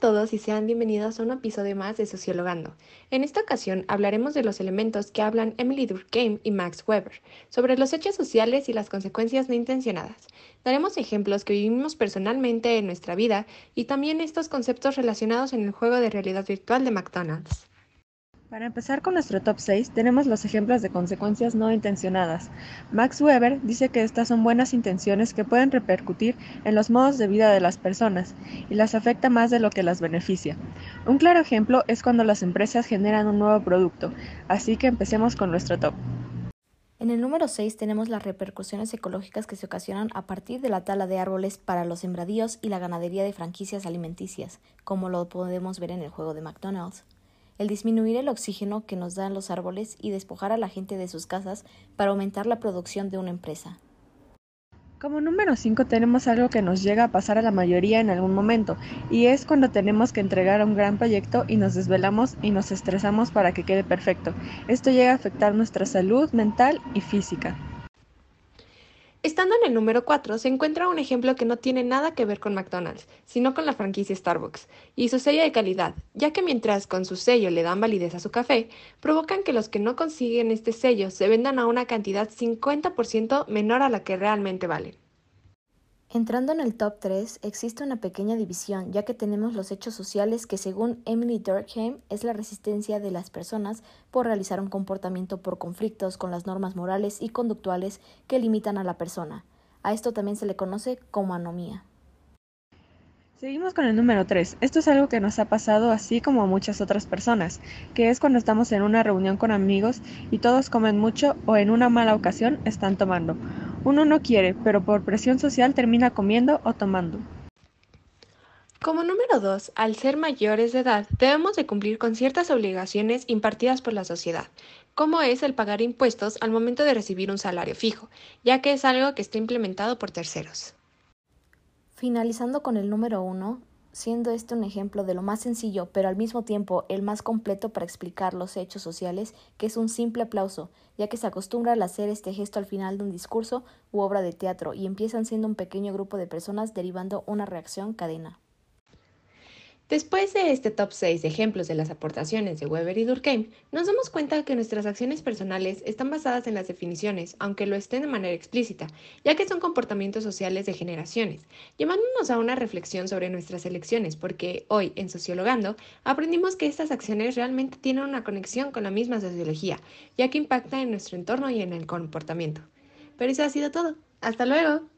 todos y sean bienvenidos a un episodio más de Sociologando. En esta ocasión hablaremos de los elementos que hablan Emily Durkheim y Max Weber, sobre los hechos sociales y las consecuencias no intencionadas. Daremos ejemplos que vivimos personalmente en nuestra vida y también estos conceptos relacionados en el juego de realidad virtual de McDonald's. Para empezar con nuestro top 6, tenemos los ejemplos de consecuencias no intencionadas. Max Weber dice que estas son buenas intenciones que pueden repercutir en los modos de vida de las personas y las afecta más de lo que las beneficia. Un claro ejemplo es cuando las empresas generan un nuevo producto, así que empecemos con nuestro top. En el número 6 tenemos las repercusiones ecológicas que se ocasionan a partir de la tala de árboles para los sembradíos y la ganadería de franquicias alimenticias, como lo podemos ver en el juego de McDonald's el disminuir el oxígeno que nos dan los árboles y despojar a la gente de sus casas para aumentar la producción de una empresa. Como número 5 tenemos algo que nos llega a pasar a la mayoría en algún momento, y es cuando tenemos que entregar un gran proyecto y nos desvelamos y nos estresamos para que quede perfecto. Esto llega a afectar nuestra salud mental y física. Estando en el número 4 se encuentra un ejemplo que no tiene nada que ver con McDonald's, sino con la franquicia Starbucks y su sello de calidad, ya que mientras con su sello le dan validez a su café, provocan que los que no consiguen este sello se vendan a una cantidad 50% menor a la que realmente valen. Entrando en el top 3, existe una pequeña división, ya que tenemos los hechos sociales que según Emily Durkheim es la resistencia de las personas por realizar un comportamiento por conflictos con las normas morales y conductuales que limitan a la persona. A esto también se le conoce como anomía. Seguimos con el número 3. Esto es algo que nos ha pasado así como a muchas otras personas, que es cuando estamos en una reunión con amigos y todos comen mucho o en una mala ocasión están tomando. Uno no quiere, pero por presión social termina comiendo o tomando. Como número 2, al ser mayores de edad, debemos de cumplir con ciertas obligaciones impartidas por la sociedad, como es el pagar impuestos al momento de recibir un salario fijo, ya que es algo que está implementado por terceros. Finalizando con el número 1, siendo este un ejemplo de lo más sencillo, pero al mismo tiempo el más completo para explicar los hechos sociales, que es un simple aplauso, ya que se acostumbra a hacer este gesto al final de un discurso u obra de teatro y empiezan siendo un pequeño grupo de personas derivando una reacción cadena. Después de este top 6 de ejemplos de las aportaciones de Weber y Durkheim, nos damos cuenta que nuestras acciones personales están basadas en las definiciones, aunque lo estén de manera explícita, ya que son comportamientos sociales de generaciones, llevándonos a una reflexión sobre nuestras elecciones, porque hoy, en Sociologando, aprendimos que estas acciones realmente tienen una conexión con la misma sociología, ya que impactan en nuestro entorno y en el comportamiento. Pero eso ha sido todo. ¡Hasta luego!